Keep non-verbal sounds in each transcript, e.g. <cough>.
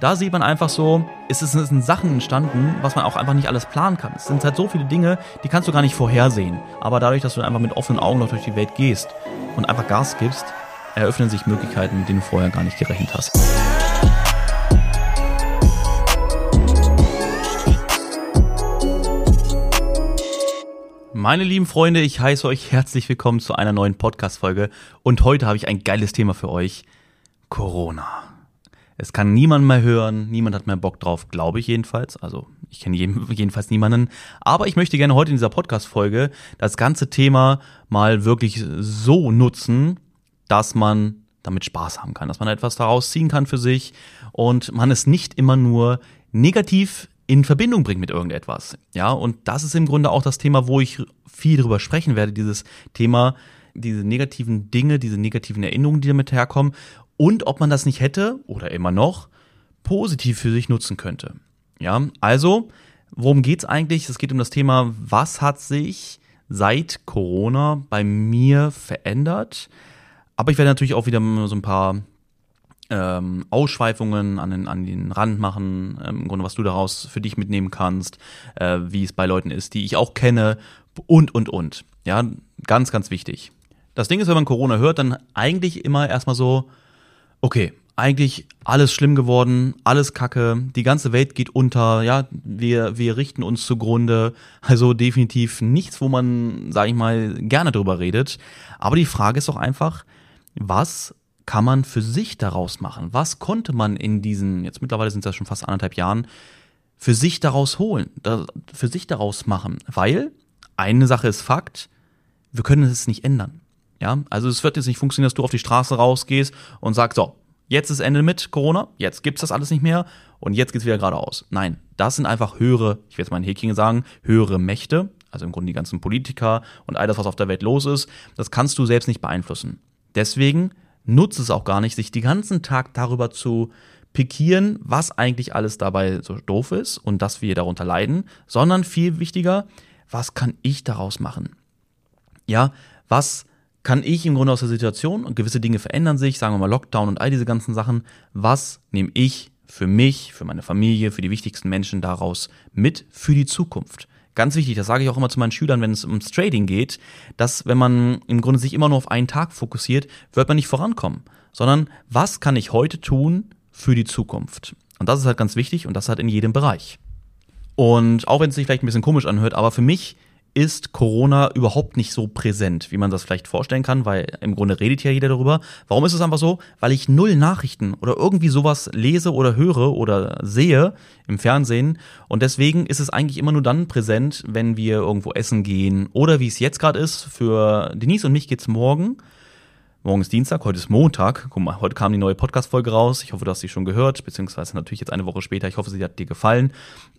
da sieht man einfach so, es sind Sachen entstanden, was man auch einfach nicht alles planen kann. Es sind halt so viele Dinge, die kannst du gar nicht vorhersehen. Aber dadurch, dass du einfach mit offenen Augen noch durch die Welt gehst und einfach Gas gibst, eröffnen sich Möglichkeiten, mit denen du vorher gar nicht gerechnet hast. Meine lieben Freunde, ich heiße euch herzlich willkommen zu einer neuen Podcast-Folge und heute habe ich ein geiles Thema für euch. Corona. Es kann niemand mehr hören, niemand hat mehr Bock drauf, glaube ich jedenfalls. Also ich kenne <laughs> jedenfalls niemanden. Aber ich möchte gerne heute in dieser Podcast-Folge das ganze Thema mal wirklich so nutzen, dass man damit Spaß haben kann, dass man etwas daraus ziehen kann für sich und man es nicht immer nur negativ in Verbindung bringt mit irgendetwas. Ja, und das ist im Grunde auch das Thema, wo ich viel drüber sprechen werde, dieses Thema, diese negativen Dinge, diese negativen Erinnerungen, die damit herkommen und ob man das nicht hätte oder immer noch positiv für sich nutzen könnte. Ja, also, worum geht's eigentlich? Es geht um das Thema, was hat sich seit Corona bei mir verändert? Aber ich werde natürlich auch wieder so ein paar ähm, Ausschweifungen an den, an den Rand machen, ähm, im Grunde, was du daraus für dich mitnehmen kannst, äh, wie es bei Leuten ist, die ich auch kenne und, und, und. Ja, ganz, ganz wichtig. Das Ding ist, wenn man Corona hört, dann eigentlich immer erstmal so, okay, eigentlich alles schlimm geworden, alles Kacke, die ganze Welt geht unter, ja, wir, wir richten uns zugrunde. Also definitiv nichts, wo man, sag ich mal, gerne drüber redet. Aber die Frage ist doch einfach, was kann man für sich daraus machen? Was konnte man in diesen, jetzt mittlerweile sind es ja schon fast anderthalb Jahren, für sich daraus holen, für sich daraus machen? Weil eine Sache ist Fakt, wir können es nicht ändern. Ja, also es wird jetzt nicht funktionieren, dass du auf die Straße rausgehst und sagst, so, jetzt ist Ende mit Corona, jetzt gibt's das alles nicht mehr und jetzt geht's wieder geradeaus. Nein, das sind einfach höhere, ich werde jetzt mal in Häkchen sagen, höhere Mächte, also im Grunde die ganzen Politiker und all das, was auf der Welt los ist, das kannst du selbst nicht beeinflussen. Deswegen nutze es auch gar nicht, sich den ganzen Tag darüber zu pikieren, was eigentlich alles dabei so doof ist und dass wir darunter leiden, sondern viel wichtiger, was kann ich daraus machen? Ja, was kann ich im Grunde aus der Situation und gewisse Dinge verändern sich, sagen wir mal Lockdown und all diese ganzen Sachen, was nehme ich für mich, für meine Familie, für die wichtigsten Menschen daraus mit für die Zukunft? Ganz wichtig, das sage ich auch immer zu meinen Schülern, wenn es ums Trading geht, dass wenn man im Grunde sich immer nur auf einen Tag fokussiert, wird man nicht vorankommen, sondern was kann ich heute tun für die Zukunft? Und das ist halt ganz wichtig und das halt in jedem Bereich. Und auch wenn es sich vielleicht ein bisschen komisch anhört, aber für mich ist Corona überhaupt nicht so präsent, wie man das vielleicht vorstellen kann, weil im Grunde redet ja jeder darüber. Warum ist es einfach so? Weil ich null Nachrichten oder irgendwie sowas lese oder höre oder sehe im Fernsehen und deswegen ist es eigentlich immer nur dann präsent, wenn wir irgendwo essen gehen oder wie es jetzt gerade ist, für Denise und mich geht's morgen Morgen ist Dienstag, heute ist Montag. Guck mal, heute kam die neue Podcast-Folge raus. Ich hoffe, du hast sie schon gehört, beziehungsweise natürlich jetzt eine Woche später. Ich hoffe, sie hat dir gefallen.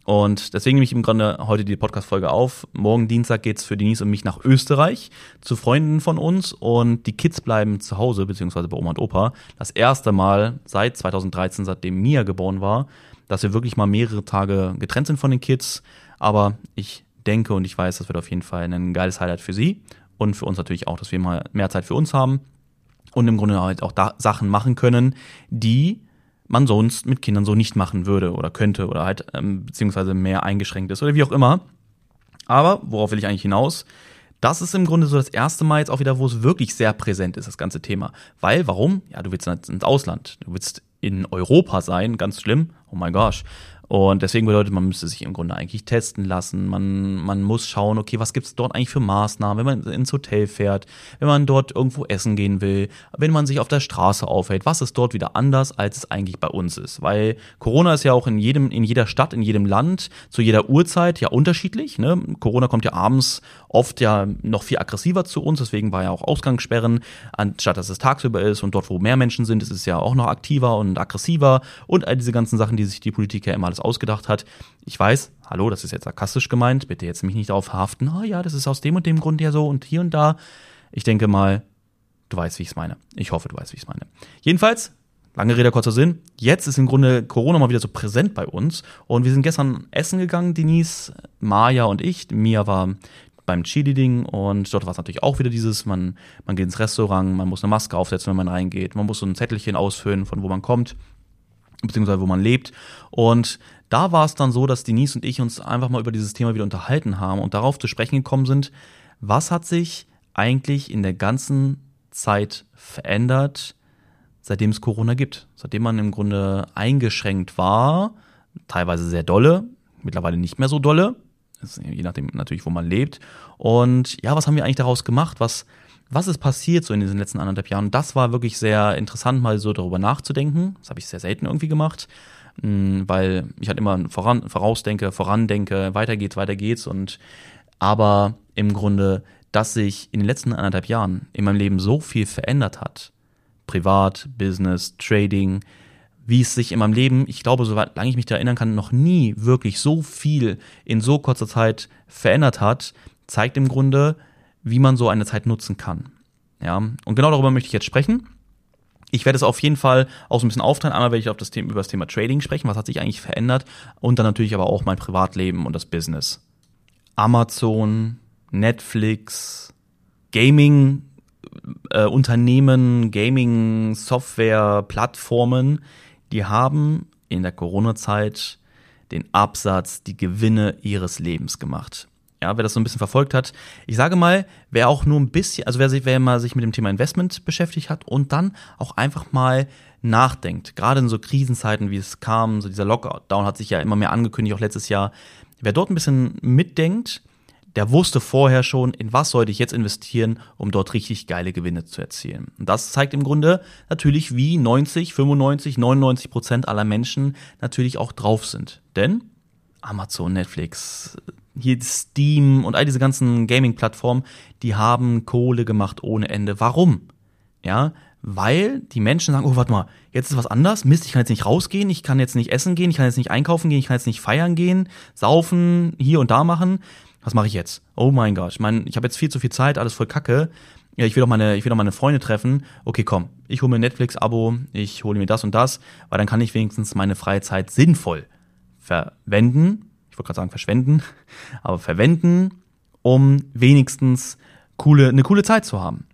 Und deswegen nehme ich im Grunde heute die Podcast-Folge auf. Morgen Dienstag geht's für Denise und mich nach Österreich zu Freunden von uns und die Kids bleiben zu Hause, beziehungsweise bei Oma und Opa. Das erste Mal seit 2013, seitdem Mia geboren war, dass wir wirklich mal mehrere Tage getrennt sind von den Kids. Aber ich denke und ich weiß, das wird auf jeden Fall ein geiles Highlight für sie und für uns natürlich auch, dass wir mal mehr Zeit für uns haben und im Grunde halt auch da Sachen machen können, die man sonst mit Kindern so nicht machen würde oder könnte oder halt ähm, beziehungsweise mehr eingeschränkt ist oder wie auch immer. Aber worauf will ich eigentlich hinaus? Das ist im Grunde so das erste Mal jetzt auch wieder, wo es wirklich sehr präsent ist, das ganze Thema. Weil, warum? Ja, du willst ins Ausland. Du willst in Europa sein, ganz schlimm. Oh mein gosh. Und deswegen bedeutet, man müsste sich im Grunde eigentlich testen lassen. Man, man muss schauen, okay, was gibt's dort eigentlich für Maßnahmen, wenn man ins Hotel fährt, wenn man dort irgendwo essen gehen will, wenn man sich auf der Straße aufhält. Was ist dort wieder anders, als es eigentlich bei uns ist? Weil Corona ist ja auch in jedem, in jeder Stadt, in jedem Land, zu jeder Uhrzeit ja unterschiedlich. Ne? Corona kommt ja abends oft ja noch viel aggressiver zu uns, deswegen war ja auch Ausgangssperren, anstatt dass es tagsüber ist und dort, wo mehr Menschen sind, ist es ja auch noch aktiver und aggressiver und all diese ganzen Sachen, die sich die Politiker immer alles ausgedacht hat. Ich weiß, hallo, das ist jetzt sarkastisch gemeint, bitte jetzt mich nicht darauf verhaften, ah oh ja, das ist aus dem und dem Grund ja so und hier und da. Ich denke mal, du weißt, wie ich es meine. Ich hoffe, du weißt, wie ich es meine. Jedenfalls, lange Rede, kurzer Sinn. Jetzt ist im Grunde Corona mal wieder so präsent bei uns. Und wir sind gestern essen gegangen, Denise, Maja und ich. Mia war beim Chili-Ding und dort war es natürlich auch wieder dieses, man, man geht ins Restaurant, man muss eine Maske aufsetzen, wenn man reingeht, man muss so ein Zettelchen ausfüllen, von wo man kommt. Beziehungsweise wo man lebt. Und da war es dann so, dass Denise und ich uns einfach mal über dieses Thema wieder unterhalten haben und darauf zu sprechen gekommen sind, was hat sich eigentlich in der ganzen Zeit verändert, seitdem es Corona gibt. Seitdem man im Grunde eingeschränkt war, teilweise sehr dolle, mittlerweile nicht mehr so dolle, je nachdem natürlich, wo man lebt. Und ja, was haben wir eigentlich daraus gemacht? Was, was ist passiert so in diesen letzten anderthalb Jahren? Das war wirklich sehr interessant, mal so darüber nachzudenken. Das habe ich sehr selten irgendwie gemacht, mm, weil ich halt immer voran, vorausdenke, vorandenke, weiter geht's, weiter geht's. Und aber im Grunde, dass sich in den letzten anderthalb Jahren in meinem Leben so viel verändert hat, privat, Business, Trading, wie es sich in meinem Leben, ich glaube, soweit lange ich mich da erinnern kann, noch nie wirklich so viel in so kurzer Zeit verändert hat, zeigt im Grunde, wie man so eine Zeit nutzen kann. Ja, und genau darüber möchte ich jetzt sprechen. Ich werde es auf jeden Fall auch so ein bisschen aufteilen. Einmal werde ich auf das Thema, über das Thema Trading sprechen, was hat sich eigentlich verändert und dann natürlich aber auch mein Privatleben und das Business. Amazon, Netflix, Gaming, äh, Unternehmen, Gaming, Software, Plattformen, die haben in der Corona-Zeit den Absatz, die Gewinne ihres Lebens gemacht. Ja, wer das so ein bisschen verfolgt hat, ich sage mal, wer auch nur ein bisschen, also wer sich, wer mal sich mit dem Thema Investment beschäftigt hat und dann auch einfach mal nachdenkt, gerade in so Krisenzeiten, wie es kam, so dieser Lockdown hat sich ja immer mehr angekündigt, auch letztes Jahr, wer dort ein bisschen mitdenkt, der wusste vorher schon, in was sollte ich jetzt investieren, um dort richtig geile Gewinne zu erzielen. Und das zeigt im Grunde natürlich, wie 90, 95, 99 Prozent aller Menschen natürlich auch drauf sind. Denn Amazon, Netflix, hier Steam und all diese ganzen Gaming-Plattformen, die haben Kohle gemacht ohne Ende. Warum? Ja, weil die Menschen sagen, oh, warte mal, jetzt ist was anders, Mist, ich kann jetzt nicht rausgehen, ich kann jetzt nicht essen gehen, ich kann jetzt nicht einkaufen gehen, ich kann jetzt nicht feiern gehen, saufen, hier und da machen was mache ich jetzt? Oh mein Gott, ich meine, ich habe jetzt viel zu viel Zeit, alles voll Kacke. Ja, ich will doch meine, ich will doch meine Freunde treffen. Okay, komm, ich hole mir Netflix-Abo, ich hole mir das und das, weil dann kann ich wenigstens meine freie Zeit sinnvoll verwenden. Wollte gerade sagen verschwenden, aber verwenden, um wenigstens coole, eine coole Zeit zu haben.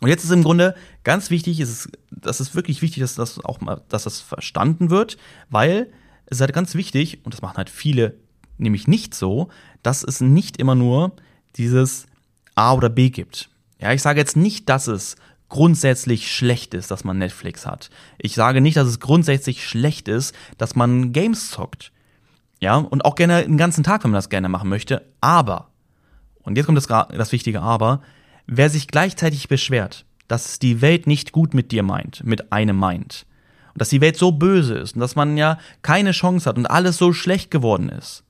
Und jetzt ist im Grunde ganz wichtig, ist es, das ist wirklich wichtig, dass das auch mal, dass das verstanden wird, weil es ist halt ganz wichtig, und das machen halt viele nämlich nicht so, dass es nicht immer nur dieses A oder B gibt. Ja, ich sage jetzt nicht, dass es grundsätzlich schlecht ist, dass man Netflix hat. Ich sage nicht, dass es grundsätzlich schlecht ist, dass man Games zockt. Ja, und auch gerne den ganzen Tag, wenn man das gerne machen möchte. Aber, und jetzt kommt das, das wichtige Aber, wer sich gleichzeitig beschwert, dass die Welt nicht gut mit dir meint, mit einem meint, und dass die Welt so böse ist und dass man ja keine Chance hat und alles so schlecht geworden ist,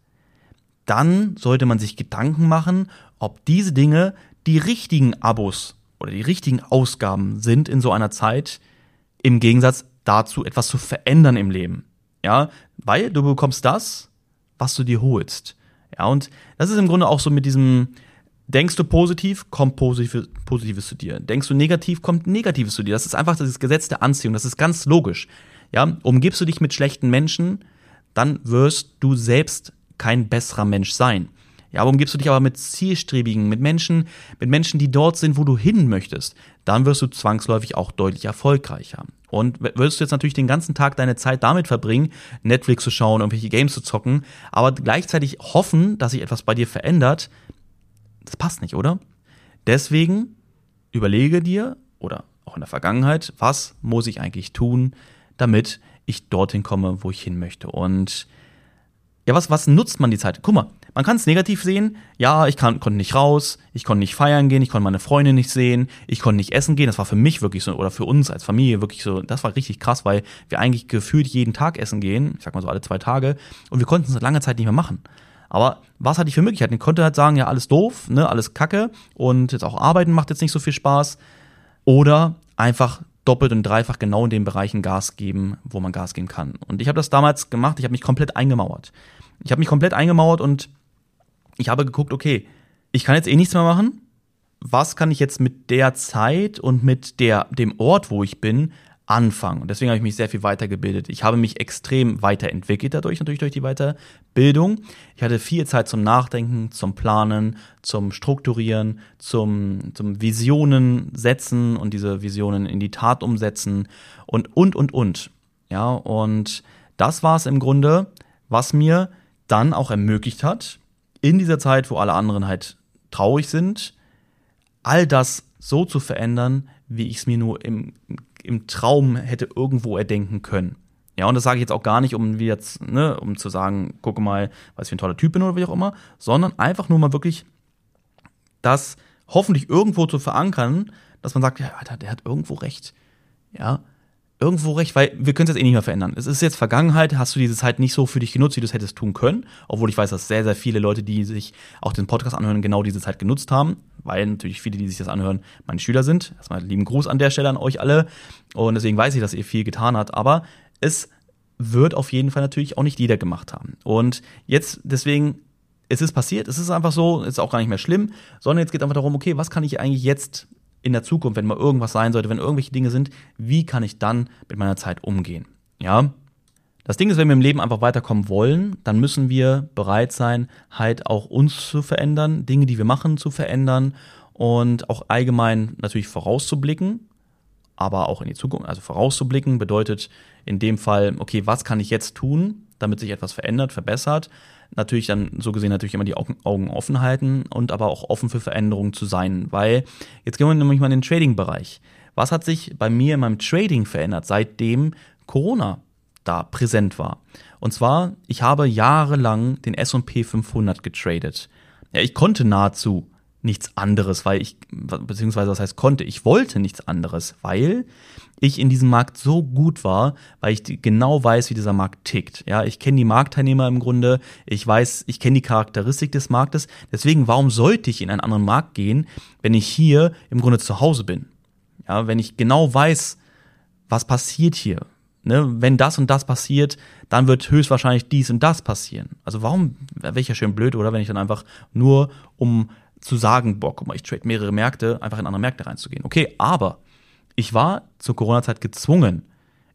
dann sollte man sich Gedanken machen, ob diese Dinge die richtigen Abos oder die richtigen Ausgaben sind in so einer Zeit, im Gegensatz dazu etwas zu verändern im Leben. Ja, weil du bekommst das, was du dir holst. Ja, und das ist im Grunde auch so mit diesem, denkst du positiv, kommt Positives, zu dir. Denkst du negativ, kommt Negatives zu dir. Das ist einfach das Gesetz der Anziehung. Das ist ganz logisch. Ja, umgibst du dich mit schlechten Menschen, dann wirst du selbst kein besserer Mensch sein. Ja, warum gibst du dich aber mit Zielstrebigen, mit Menschen, mit Menschen, die dort sind, wo du hin möchtest? Dann wirst du zwangsläufig auch deutlich erfolgreicher. Und wirst du jetzt natürlich den ganzen Tag deine Zeit damit verbringen, Netflix zu schauen, irgendwelche Games zu zocken, aber gleichzeitig hoffen, dass sich etwas bei dir verändert, das passt nicht, oder? Deswegen überlege dir oder auch in der Vergangenheit, was muss ich eigentlich tun, damit ich dorthin komme, wo ich hin möchte. Und ja, was, was nutzt man die Zeit? Guck mal, man kann es negativ sehen. Ja, ich kann, konnte nicht raus, ich konnte nicht feiern gehen, ich konnte meine Freunde nicht sehen, ich konnte nicht essen gehen. Das war für mich wirklich so, oder für uns als Familie wirklich so, das war richtig krass, weil wir eigentlich gefühlt jeden Tag essen gehen, ich sag mal so alle zwei Tage, und wir konnten es lange Zeit nicht mehr machen. Aber was hatte ich für Möglichkeiten? Ich konnte halt sagen, ja, alles doof, ne, alles kacke und jetzt auch arbeiten macht jetzt nicht so viel Spaß. Oder einfach doppelt und dreifach genau in den Bereichen Gas geben, wo man Gas geben kann. Und ich habe das damals gemacht, ich habe mich komplett eingemauert. Ich habe mich komplett eingemauert und ich habe geguckt, okay, ich kann jetzt eh nichts mehr machen. Was kann ich jetzt mit der Zeit und mit der, dem Ort, wo ich bin, anfangen? Und deswegen habe ich mich sehr viel weitergebildet. Ich habe mich extrem weiterentwickelt dadurch, natürlich durch die Weiterbildung. Ich hatte viel Zeit zum Nachdenken, zum Planen, zum Strukturieren, zum, zum Visionen setzen und diese Visionen in die Tat umsetzen und, und, und, und. Ja, und das war es im Grunde, was mir dann auch ermöglicht hat, in dieser Zeit, wo alle anderen halt traurig sind, all das so zu verändern, wie ich es mir nur im, im Traum hätte irgendwo erdenken können. Ja, und das sage ich jetzt auch gar nicht, um wie jetzt, ne, um zu sagen, gucke mal, was ich für ein toller Typ bin oder wie auch immer, sondern einfach nur mal wirklich das hoffentlich irgendwo zu verankern, dass man sagt, ja, Alter, der hat irgendwo recht. Ja, irgendwo recht, weil wir können es jetzt eh nicht mehr verändern. Es ist jetzt Vergangenheit, hast du diese Zeit nicht so für dich genutzt, wie du es hättest tun können, obwohl ich weiß, dass sehr, sehr viele Leute, die sich auch den Podcast anhören, genau diese Zeit genutzt haben, weil natürlich viele, die sich das anhören, meine Schüler sind. Erstmal lieben Gruß an der Stelle an euch alle und deswegen weiß ich, dass ihr viel getan habt, aber es wird auf jeden Fall natürlich auch nicht jeder gemacht haben. Und jetzt deswegen es ist passiert, es ist einfach so, ist auch gar nicht mehr schlimm, sondern jetzt geht einfach darum, okay, was kann ich eigentlich jetzt in der Zukunft, wenn mal irgendwas sein sollte, wenn irgendwelche Dinge sind, wie kann ich dann mit meiner Zeit umgehen? Ja. Das Ding ist, wenn wir im Leben einfach weiterkommen wollen, dann müssen wir bereit sein, halt auch uns zu verändern, Dinge, die wir machen, zu verändern und auch allgemein natürlich vorauszublicken, aber auch in die Zukunft, also vorauszublicken bedeutet in dem Fall, okay, was kann ich jetzt tun, damit sich etwas verändert, verbessert, natürlich dann so gesehen natürlich immer die Augen offen halten und aber auch offen für Veränderungen zu sein, weil jetzt gehen wir nämlich mal in den Trading-Bereich. Was hat sich bei mir in meinem Trading verändert, seitdem Corona da präsent war? Und zwar, ich habe jahrelang den S&P 500 getradet. Ja, ich konnte nahezu nichts anderes, weil ich, beziehungsweise was heißt konnte, ich wollte nichts anderes, weil ich in diesem Markt so gut war, weil ich genau weiß, wie dieser Markt tickt. Ja, ich kenne die Marktteilnehmer im Grunde, ich weiß, ich kenne die Charakteristik des Marktes. Deswegen, warum sollte ich in einen anderen Markt gehen, wenn ich hier im Grunde zu Hause bin? Ja, wenn ich genau weiß, was passiert hier. Ne, wenn das und das passiert, dann wird höchstwahrscheinlich dies und das passieren. Also warum wäre ich ja schön blöd, oder wenn ich dann einfach nur um zu sagen, boah, guck mal, ich trade mehrere Märkte, einfach in andere Märkte reinzugehen. Okay, aber ich war zur Corona-Zeit gezwungen,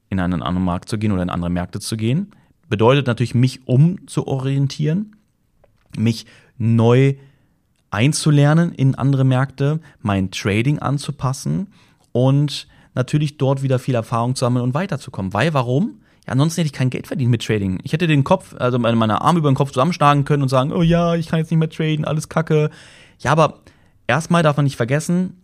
in einen anderen Markt zu gehen oder in andere Märkte zu gehen. Bedeutet natürlich, mich umzuorientieren, mich neu einzulernen in andere Märkte, mein Trading anzupassen und natürlich dort wieder viel Erfahrung zu sammeln und weiterzukommen. Weil warum? Ja, ansonsten hätte ich kein Geld verdient mit Trading. Ich hätte den Kopf, also meine Arme über den Kopf zusammenschlagen können und sagen, oh ja, ich kann jetzt nicht mehr traden, alles kacke. Ja, aber erstmal darf man nicht vergessen,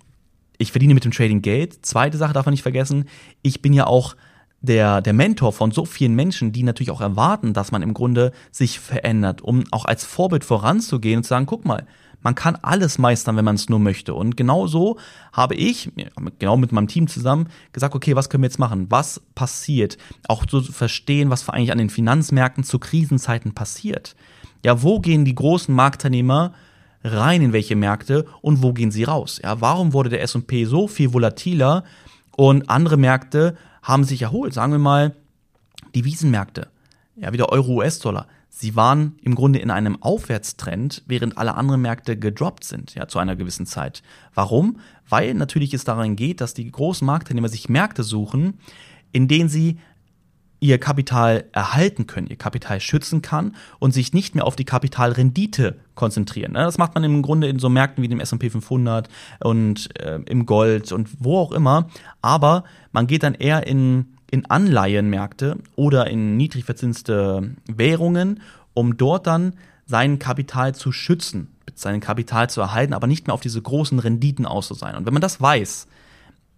ich verdiene mit dem Trading Geld. Zweite Sache darf man nicht vergessen, ich bin ja auch der, der Mentor von so vielen Menschen, die natürlich auch erwarten, dass man im Grunde sich verändert, um auch als Vorbild voranzugehen und zu sagen, guck mal, man kann alles meistern, wenn man es nur möchte. Und genau so habe ich, genau mit meinem Team zusammen, gesagt, okay, was können wir jetzt machen? Was passiert? Auch zu verstehen, was eigentlich an den Finanzmärkten zu Krisenzeiten passiert. Ja, wo gehen die großen Marktteilnehmer rein in welche Märkte und wo gehen sie raus? Ja, warum wurde der S&P so viel volatiler und andere Märkte haben sich erholt? Sagen wir mal die Wiesenmärkte, ja, wie der Euro-US-Dollar. Sie waren im Grunde in einem Aufwärtstrend, während alle anderen Märkte gedroppt sind, ja, zu einer gewissen Zeit. Warum? Weil natürlich es daran geht, dass die großen Marktteilnehmer sich Märkte suchen, in denen sie ihr Kapital erhalten können, ihr Kapital schützen kann und sich nicht mehr auf die Kapitalrendite konzentrieren. Ne? Das macht man im Grunde in so Märkten wie dem S&P 500 und äh, im Gold und wo auch immer. Aber man geht dann eher in, in Anleihenmärkte oder in niedrig verzinste Währungen, um dort dann sein Kapital zu schützen, sein Kapital zu erhalten, aber nicht mehr auf diese großen Renditen aus. Und wenn man das weiß,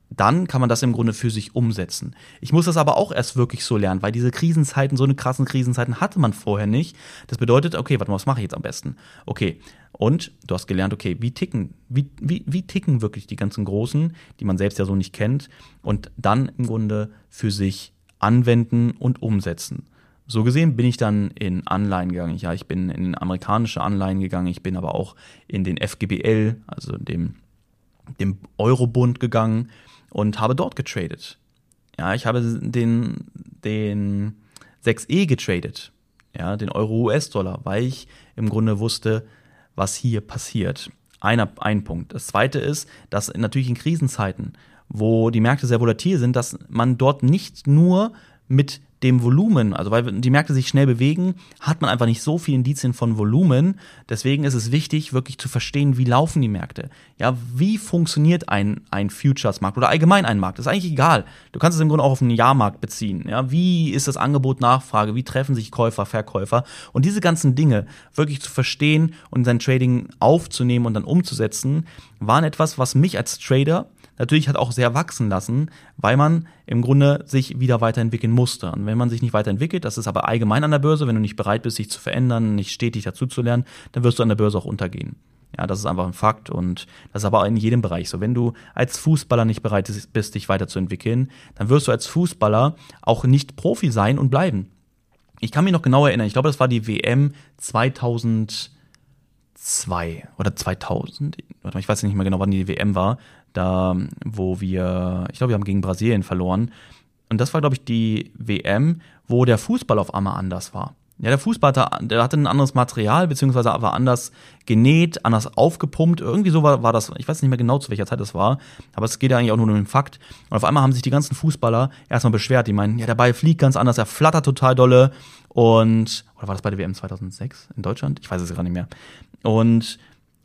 dann kann man das im Grunde für sich umsetzen. Ich muss das aber auch erst wirklich so lernen, weil diese Krisenzeiten, so eine krassen Krisenzeiten hatte man vorher nicht. Das bedeutet, okay, warte mal, was mache ich jetzt am besten? Okay, und du hast gelernt, okay, wie ticken, wie, wie, wie ticken wirklich die ganzen Großen, die man selbst ja so nicht kennt, und dann im Grunde für sich anwenden und umsetzen. So gesehen bin ich dann in Anleihen gegangen. Ja, ich bin in amerikanische Anleihen gegangen, ich bin aber auch in den FGBL, also dem, dem Eurobund gegangen und habe dort getradet. Ja, ich habe den, den 6E getradet, ja, den Euro-US-Dollar, weil ich im Grunde wusste, was hier passiert. Einer, ein Punkt. Das zweite ist, dass natürlich in Krisenzeiten, wo die Märkte sehr volatil sind, dass man dort nicht nur mit dem Volumen, also weil die Märkte sich schnell bewegen, hat man einfach nicht so viele Indizien von Volumen. Deswegen ist es wichtig, wirklich zu verstehen, wie laufen die Märkte. Ja, wie funktioniert ein, ein Futures-Markt oder allgemein ein Markt? Das ist eigentlich egal. Du kannst es im Grunde auch auf einen Jahrmarkt beziehen. Ja, wie ist das Angebot, Nachfrage? Wie treffen sich Käufer, Verkäufer? Und diese ganzen Dinge wirklich zu verstehen und sein Trading aufzunehmen und dann umzusetzen, waren etwas, was mich als Trader natürlich hat auch sehr wachsen lassen, weil man im Grunde sich wieder weiterentwickeln musste. Und wenn man sich nicht weiterentwickelt, das ist aber allgemein an der Börse, wenn du nicht bereit bist, sich zu verändern, nicht stetig dazu zu lernen, dann wirst du an der Börse auch untergehen. Ja, das ist einfach ein Fakt und das ist aber in jedem Bereich so. Wenn du als Fußballer nicht bereit bist, dich weiterzuentwickeln, dann wirst du als Fußballer auch nicht Profi sein und bleiben. Ich kann mich noch genau erinnern, ich glaube, das war die WM 2002 oder 2000, ich weiß nicht mehr genau, wann die WM war da wo wir, ich glaube, wir haben gegen Brasilien verloren. Und das war, glaube ich, die WM, wo der Fußball auf einmal anders war. Ja, der Fußball hatte, der hatte ein anderes Material, beziehungsweise war anders genäht, anders aufgepumpt. Irgendwie so war, war das, ich weiß nicht mehr genau, zu welcher Zeit das war, aber es geht ja eigentlich auch nur um den Fakt. Und auf einmal haben sich die ganzen Fußballer erstmal beschwert. Die meinen, ja, der Ball fliegt ganz anders, er flattert total dolle. Und, oder war das bei der WM 2006 in Deutschland? Ich weiß es gerade nicht mehr. Und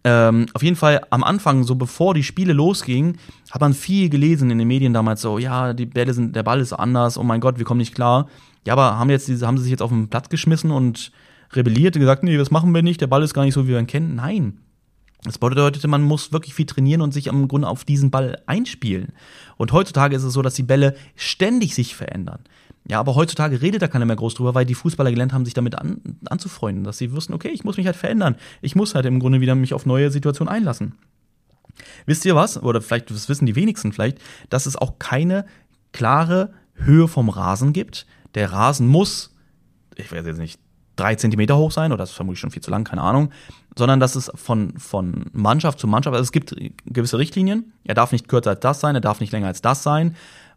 ähm, auf jeden Fall am Anfang, so bevor die Spiele losgingen, hat man viel gelesen in den Medien damals so, ja, die Bälle sind, der Ball ist anders, oh mein Gott, wir kommen nicht klar. Ja, aber haben jetzt haben sie sich jetzt auf den Platz geschmissen und rebelliert und gesagt, nee, das machen wir nicht, der Ball ist gar nicht so, wie wir ihn kennen. Nein. Das bedeutete, man muss wirklich viel trainieren und sich im Grunde auf diesen Ball einspielen. Und heutzutage ist es so, dass die Bälle ständig sich verändern. Ja, aber heutzutage redet da keiner mehr groß drüber, weil die Fußballer gelernt haben, sich damit an, anzufreunden, dass sie wussten, okay, ich muss mich halt verändern. Ich muss halt im Grunde wieder mich auf neue Situationen einlassen. Wisst ihr was? Oder vielleicht, das wissen die wenigsten vielleicht, dass es auch keine klare Höhe vom Rasen gibt. Der Rasen muss, ich weiß jetzt nicht, drei Zentimeter hoch sein, oder das ist vermutlich schon viel zu lang, keine Ahnung, sondern dass es von, von Mannschaft zu Mannschaft, also es gibt gewisse Richtlinien. Er darf nicht kürzer als das sein, er darf nicht länger als das sein.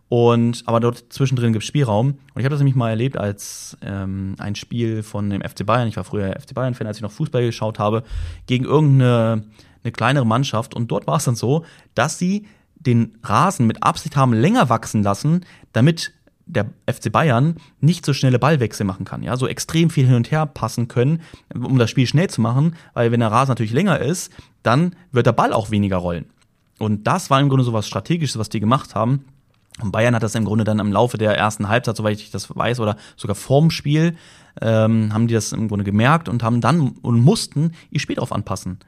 Und aber dort zwischendrin gibt es Spielraum. Und ich habe das nämlich mal erlebt als ähm, ein Spiel von dem FC Bayern. Ich war früher FC Bayern-Fan, als ich noch Fußball geschaut habe, gegen irgendeine eine kleinere Mannschaft. Und dort war es dann so, dass sie den Rasen mit Absicht haben länger wachsen lassen, damit der FC Bayern nicht so schnelle Ballwechsel machen kann, ja, so extrem viel hin und her passen können, um das Spiel schnell zu machen, weil wenn der Rasen natürlich länger ist, dann wird der Ball auch weniger rollen. Und das war im Grunde so was Strategisches, was die gemacht haben. Und Bayern hat das im Grunde dann im Laufe der ersten Halbzeit, soweit ich das weiß, oder sogar vorm Spiel, ähm, haben die das im Grunde gemerkt und haben dann und mussten ihr Spiel darauf anpassen.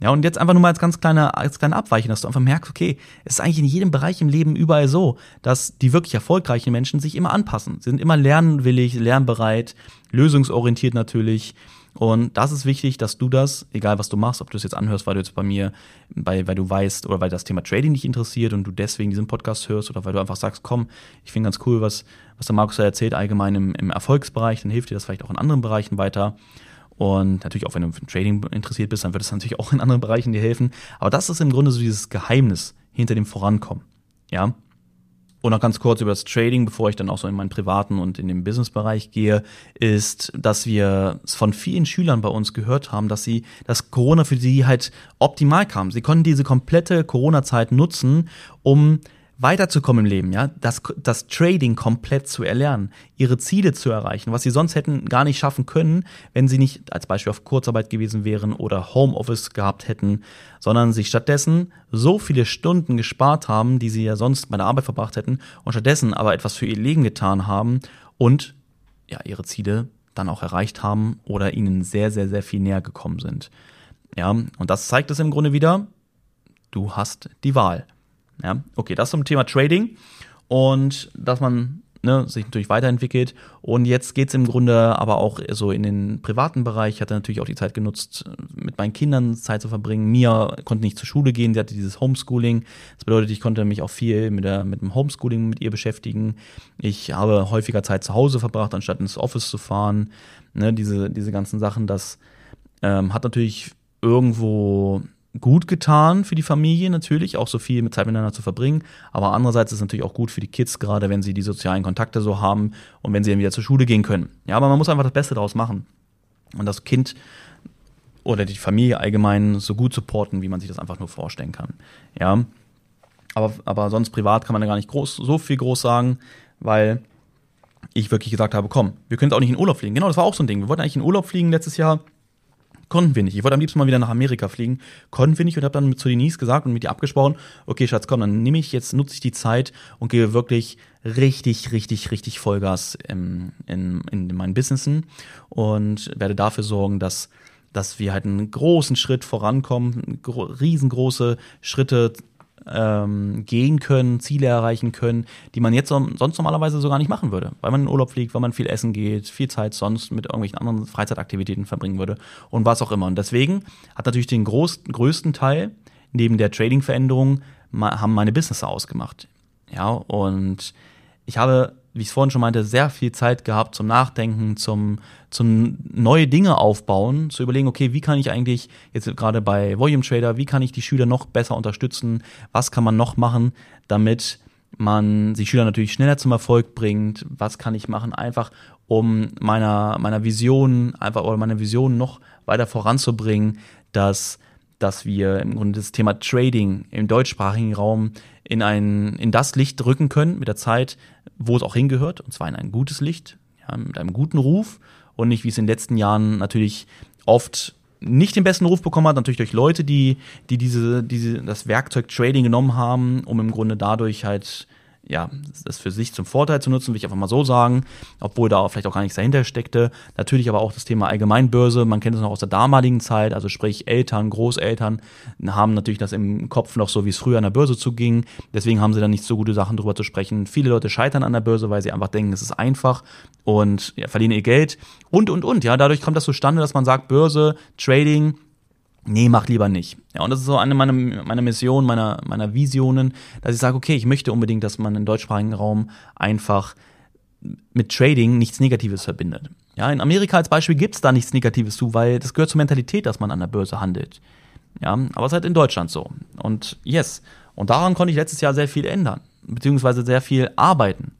Ja, und jetzt einfach nur mal als ganz kleine, als kleine Abweichung, dass du einfach merkst, okay, es ist eigentlich in jedem Bereich im Leben überall so, dass die wirklich erfolgreichen Menschen sich immer anpassen. Sie sind immer lernwillig, lernbereit, lösungsorientiert natürlich und das ist wichtig, dass du das, egal was du machst, ob du es jetzt anhörst, weil du jetzt bei mir, weil, weil du weißt oder weil das Thema Trading dich interessiert und du deswegen diesen Podcast hörst oder weil du einfach sagst, komm, ich finde ganz cool, was, was der Markus da erzählt, allgemein im, im Erfolgsbereich, dann hilft dir das vielleicht auch in anderen Bereichen weiter. Und natürlich auch, wenn du für Trading interessiert bist, dann wird es natürlich auch in anderen Bereichen dir helfen. Aber das ist im Grunde so dieses Geheimnis hinter dem Vorankommen. Ja. Und noch ganz kurz über das Trading, bevor ich dann auch so in meinen privaten und in den Businessbereich gehe, ist, dass wir von vielen Schülern bei uns gehört haben, dass sie, dass Corona für sie halt optimal kam. Sie konnten diese komplette Corona-Zeit nutzen, um weiterzukommen im Leben, ja, das, das Trading komplett zu erlernen, ihre Ziele zu erreichen, was sie sonst hätten gar nicht schaffen können, wenn sie nicht als Beispiel auf Kurzarbeit gewesen wären oder Homeoffice gehabt hätten, sondern sich stattdessen so viele Stunden gespart haben, die sie ja sonst bei der Arbeit verbracht hätten und stattdessen aber etwas für ihr Leben getan haben und ja, ihre Ziele dann auch erreicht haben oder ihnen sehr, sehr, sehr viel näher gekommen sind. Ja, und das zeigt es im Grunde wieder, du hast die Wahl. Ja, okay, das zum Thema Trading und dass man ne, sich natürlich weiterentwickelt. Und jetzt geht's im Grunde aber auch so in den privaten Bereich. Ich hatte natürlich auch die Zeit genutzt, mit meinen Kindern Zeit zu verbringen. Mia konnte nicht zur Schule gehen, sie hatte dieses Homeschooling. Das bedeutet, ich konnte mich auch viel mit, der, mit dem Homeschooling mit ihr beschäftigen. Ich habe häufiger Zeit zu Hause verbracht, anstatt ins Office zu fahren. Ne, diese, diese ganzen Sachen, das ähm, hat natürlich irgendwo gut getan für die Familie natürlich, auch so viel mit Zeit miteinander zu verbringen. Aber andererseits ist es natürlich auch gut für die Kids, gerade wenn sie die sozialen Kontakte so haben und wenn sie dann wieder zur Schule gehen können. Ja, aber man muss einfach das Beste daraus machen. Und das Kind oder die Familie allgemein so gut supporten, wie man sich das einfach nur vorstellen kann. Ja. Aber, aber sonst privat kann man da gar nicht groß, so viel groß sagen, weil ich wirklich gesagt habe, komm, wir können auch nicht in Urlaub fliegen. Genau, das war auch so ein Ding. Wir wollten eigentlich in Urlaub fliegen letztes Jahr. Konnten wir nicht. Ich wollte am liebsten mal wieder nach Amerika fliegen. Konnten wir nicht und habe dann zu Denise gesagt und mit ihr abgesprochen, okay, Schatz, komm, dann nehme ich jetzt, nutze ich die Zeit und gebe wirklich richtig, richtig, richtig Vollgas in, in, in meinen Businessen und werde dafür sorgen, dass, dass wir halt einen großen Schritt vorankommen, riesengroße Schritte ähm, gehen können, Ziele erreichen können, die man jetzt sonst normalerweise so gar nicht machen würde, weil man in Urlaub fliegt, weil man viel essen geht, viel Zeit sonst mit irgendwelchen anderen Freizeitaktivitäten verbringen würde und was auch immer. Und deswegen hat natürlich den groß, größten Teil neben der Trading-Veränderung haben meine Business ausgemacht. Ja, und ich habe wie ich es vorhin schon meinte, sehr viel Zeit gehabt zum Nachdenken, zum, zum neue Dinge aufbauen, zu überlegen, okay, wie kann ich eigentlich jetzt gerade bei Volume Trader, wie kann ich die Schüler noch besser unterstützen, was kann man noch machen, damit man die Schüler natürlich schneller zum Erfolg bringt, was kann ich machen, einfach um meiner, meiner Vision, einfach oder meine Vision noch weiter voranzubringen, dass dass wir im Grunde das Thema Trading im deutschsprachigen Raum in ein, in das Licht rücken können mit der Zeit, wo es auch hingehört, und zwar in ein gutes Licht, ja, mit einem guten Ruf und nicht, wie es in den letzten Jahren natürlich oft nicht den besten Ruf bekommen hat, natürlich durch Leute, die, die diese, diese, das Werkzeug Trading genommen haben, um im Grunde dadurch halt ja, das für sich zum Vorteil zu nutzen, will ich einfach mal so sagen, obwohl da vielleicht auch gar nichts dahinter steckte. Natürlich aber auch das Thema Allgemeinbörse, man kennt es noch aus der damaligen Zeit, also sprich Eltern, Großeltern haben natürlich das im Kopf noch so, wie es früher an der Börse zuging. Deswegen haben sie dann nicht so gute Sachen drüber zu sprechen. Viele Leute scheitern an der Börse, weil sie einfach denken, es ist einfach und ja, verlieren ihr Geld und, und, und. Ja, dadurch kommt das zustande, dass man sagt, Börse, Trading, nee, mach lieber nicht. Ja, und das ist so eine meiner, meiner Missionen, meiner, meiner Visionen, dass ich sage, okay, ich möchte unbedingt, dass man im deutschsprachigen Raum einfach mit Trading nichts Negatives verbindet. Ja, in Amerika als Beispiel gibt's da nichts Negatives zu, weil das gehört zur Mentalität, dass man an der Börse handelt. Ja, aber es ist halt in Deutschland so. Und yes. Und daran konnte ich letztes Jahr sehr viel ändern, beziehungsweise sehr viel arbeiten.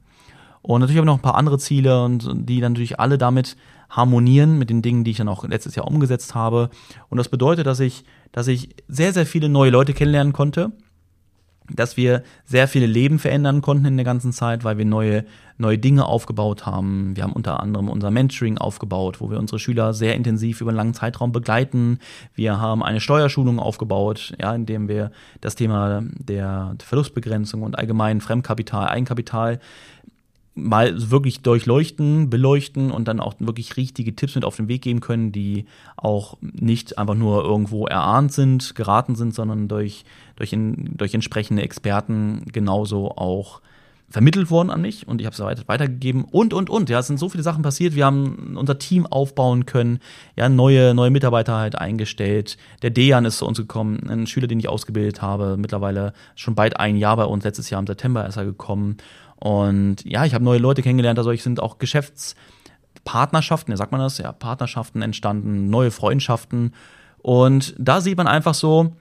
Und natürlich habe ich noch ein paar andere Ziele und die natürlich alle damit harmonieren mit den Dingen, die ich dann auch letztes Jahr umgesetzt habe. Und das bedeutet, dass ich, dass ich sehr, sehr viele neue Leute kennenlernen konnte, dass wir sehr viele Leben verändern konnten in der ganzen Zeit, weil wir neue, neue Dinge aufgebaut haben. Wir haben unter anderem unser Mentoring aufgebaut, wo wir unsere Schüler sehr intensiv über einen langen Zeitraum begleiten. Wir haben eine Steuerschulung aufgebaut, ja, indem wir das Thema der Verlustbegrenzung und allgemein Fremdkapital, Eigenkapital mal wirklich durchleuchten, beleuchten und dann auch wirklich richtige Tipps mit auf den Weg geben können, die auch nicht einfach nur irgendwo erahnt sind, geraten sind, sondern durch, durch, in, durch entsprechende Experten genauso auch vermittelt worden an mich. Und ich habe es weitergegeben. Und und und. Ja es sind so viele Sachen passiert. Wir haben unser Team aufbauen können. Ja neue neue Mitarbeiter halt eingestellt. Der Dejan ist zu uns gekommen. Ein Schüler den ich ausgebildet habe mittlerweile schon bald ein Jahr bei uns. Letztes Jahr im September ist er gekommen und ja, ich habe neue Leute kennengelernt, also ich sind auch Geschäftspartnerschaften, ja, sagt man das? Ja, Partnerschaften entstanden, neue Freundschaften. Und da sieht man einfach so,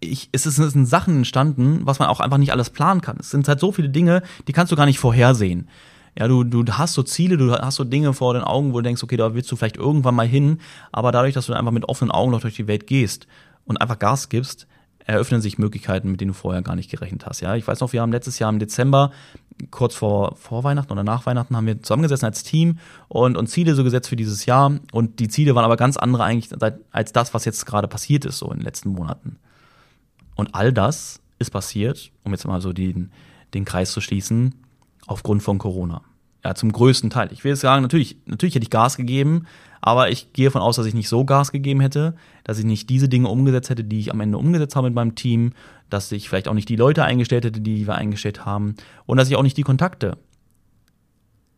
ich, es sind Sachen entstanden, was man auch einfach nicht alles planen kann. Es sind halt so viele Dinge, die kannst du gar nicht vorhersehen. Ja, du, du hast so Ziele, du hast so Dinge vor den Augen, wo du denkst, okay, da willst du vielleicht irgendwann mal hin, aber dadurch, dass du einfach mit offenen Augen noch durch die Welt gehst und einfach Gas gibst, eröffnen sich Möglichkeiten, mit denen du vorher gar nicht gerechnet hast. Ja, ich weiß noch, wir haben letztes Jahr im Dezember, kurz vor, vor Weihnachten oder nach Weihnachten, haben wir zusammengesessen als Team und, und Ziele so gesetzt für dieses Jahr. Und die Ziele waren aber ganz andere eigentlich als das, was jetzt gerade passiert ist, so in den letzten Monaten. Und all das ist passiert, um jetzt mal so den, den Kreis zu schließen, aufgrund von Corona. Ja, zum größten Teil. Ich will jetzt sagen, natürlich, natürlich hätte ich Gas gegeben, aber ich gehe davon aus, dass ich nicht so Gas gegeben hätte, dass ich nicht diese Dinge umgesetzt hätte, die ich am Ende umgesetzt habe mit meinem Team, dass ich vielleicht auch nicht die Leute eingestellt hätte, die wir eingestellt haben und dass ich auch nicht die Kontakte,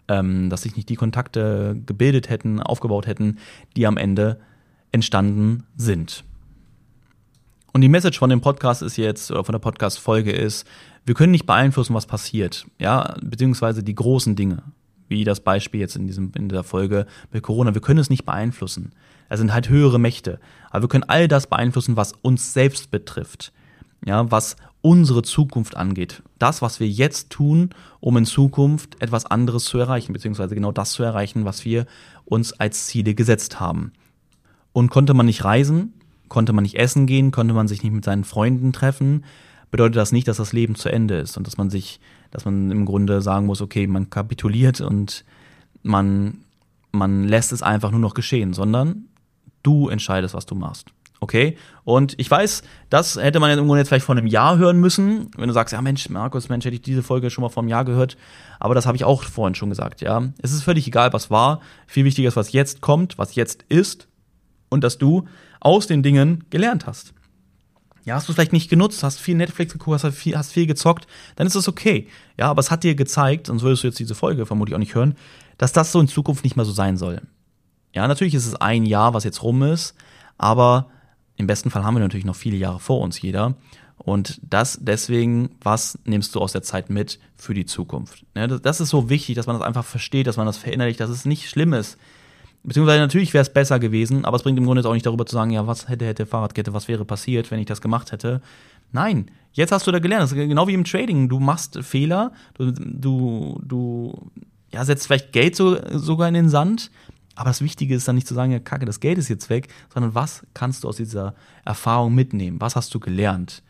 ähm, dass sich nicht die Kontakte gebildet hätten, aufgebaut hätten, die am Ende entstanden sind. Und die Message von dem Podcast ist jetzt, oder von der Podcast-Folge ist, wir können nicht beeinflussen, was passiert, ja, beziehungsweise die großen Dinge wie das Beispiel jetzt in, diesem, in dieser Folge mit Corona. Wir können es nicht beeinflussen. Es sind halt höhere Mächte. Aber wir können all das beeinflussen, was uns selbst betrifft. Ja, was unsere Zukunft angeht. Das, was wir jetzt tun, um in Zukunft etwas anderes zu erreichen, beziehungsweise genau das zu erreichen, was wir uns als Ziele gesetzt haben. Und konnte man nicht reisen, konnte man nicht essen gehen, konnte man sich nicht mit seinen Freunden treffen, bedeutet das nicht, dass das Leben zu Ende ist und dass man sich, dass man im Grunde sagen muss, okay, man kapituliert und man, man lässt es einfach nur noch geschehen, sondern du entscheidest, was du machst. Okay? Und ich weiß, das hätte man im Grunde jetzt vielleicht vor einem Jahr hören müssen. Wenn du sagst, ja Mensch, Markus, Mensch, hätte ich diese Folge schon mal vor einem Jahr gehört. Aber das habe ich auch vorhin schon gesagt, ja. Es ist völlig egal, was war. Viel wichtiger ist, was jetzt kommt, was jetzt ist. Und dass du aus den Dingen gelernt hast. Ja, hast du vielleicht nicht genutzt, hast viel Netflix geguckt, hast viel, hast viel gezockt, dann ist das okay. Ja, aber es hat dir gezeigt, sonst würdest du jetzt diese Folge vermutlich auch nicht hören, dass das so in Zukunft nicht mehr so sein soll. Ja, natürlich ist es ein Jahr, was jetzt rum ist, aber im besten Fall haben wir natürlich noch viele Jahre vor uns, jeder. Und das deswegen, was nimmst du aus der Zeit mit für die Zukunft? Ja, das ist so wichtig, dass man das einfach versteht, dass man das verinnerlicht, dass es nicht schlimm ist. Beziehungsweise natürlich wäre es besser gewesen, aber es bringt im Grunde jetzt auch nicht darüber zu sagen, ja, was hätte, hätte Fahrradkette, was wäre passiert, wenn ich das gemacht hätte. Nein, jetzt hast du da gelernt. Das ist genau wie im Trading. Du machst Fehler, du, du, du ja, setzt vielleicht Geld so, sogar in den Sand, aber das Wichtige ist dann nicht zu sagen, ja, kacke, das Geld ist jetzt weg, sondern was kannst du aus dieser Erfahrung mitnehmen? Was hast du gelernt?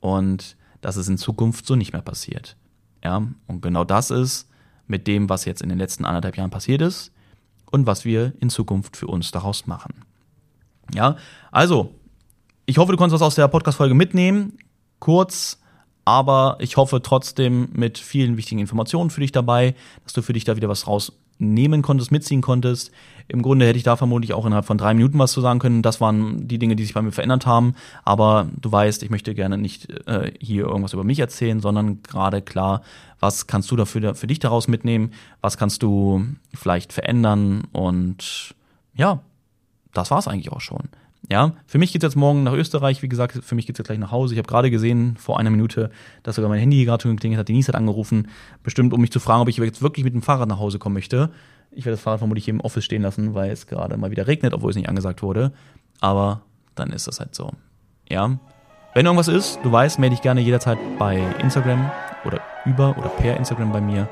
Und dass es in Zukunft so nicht mehr passiert. Ja, und genau das ist mit dem, was jetzt in den letzten anderthalb Jahren passiert ist und was wir in Zukunft für uns daraus machen. Ja, also, ich hoffe, du konntest was aus der Podcast-Folge mitnehmen. Kurz, aber ich hoffe trotzdem mit vielen wichtigen Informationen für dich dabei, dass du für dich da wieder was raus nehmen konntest, mitziehen konntest. Im Grunde hätte ich da vermutlich auch innerhalb von drei Minuten was zu sagen können. Das waren die Dinge, die sich bei mir verändert haben. Aber du weißt, ich möchte gerne nicht äh, hier irgendwas über mich erzählen, sondern gerade klar, was kannst du dafür für dich daraus mitnehmen? Was kannst du vielleicht verändern? Und ja, das war es eigentlich auch schon. Ja, für mich geht's jetzt morgen nach Österreich. Wie gesagt, für mich geht's jetzt gleich nach Hause. Ich habe gerade gesehen, vor einer Minute, dass sogar mein Handy gerade schon geklingelt hat. Denise hat angerufen, bestimmt, um mich zu fragen, ob ich jetzt wirklich mit dem Fahrrad nach Hause kommen möchte. Ich werde das Fahrrad vermutlich hier im Office stehen lassen, weil es gerade mal wieder regnet, obwohl es nicht angesagt wurde. Aber dann ist das halt so. Ja. Wenn irgendwas ist, du weißt, melde dich gerne jederzeit bei Instagram oder über oder per Instagram bei mir.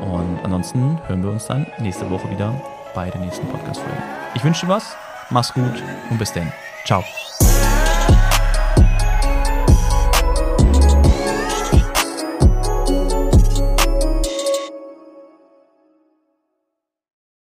Und ansonsten hören wir uns dann nächste Woche wieder bei der nächsten Podcast-Folge. Ich wünsche dir was. Mach's gut und bis dann. Ciao.